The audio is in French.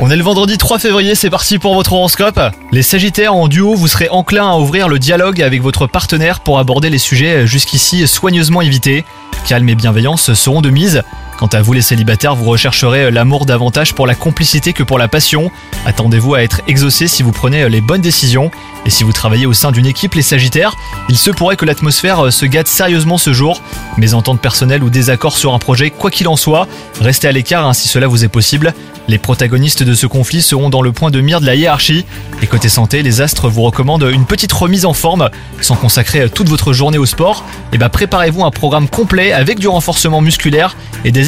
On est le vendredi 3 février, c'est parti pour votre horoscope. Les Sagittaires en duo, vous serez enclin à ouvrir le dialogue avec votre partenaire pour aborder les sujets jusqu'ici soigneusement évités. Calme et bienveillance seront de mise. Quant à vous les célibataires, vous rechercherez l'amour davantage pour la complicité que pour la passion. Attendez-vous à être exaucé si vous prenez les bonnes décisions. Et si vous travaillez au sein d'une équipe, les Sagittaires, il se pourrait que l'atmosphère se gâte sérieusement ce jour. Mésentente personnelle ou désaccord sur un projet, quoi qu'il en soit, restez à l'écart hein, si cela vous est possible. Les protagonistes de ce conflit seront dans le point de mire de la hiérarchie. Et côté santé, les astres vous recommandent une petite remise en forme. Sans consacrer toute votre journée au sport, et bah préparez-vous un programme complet avec du renforcement musculaire et des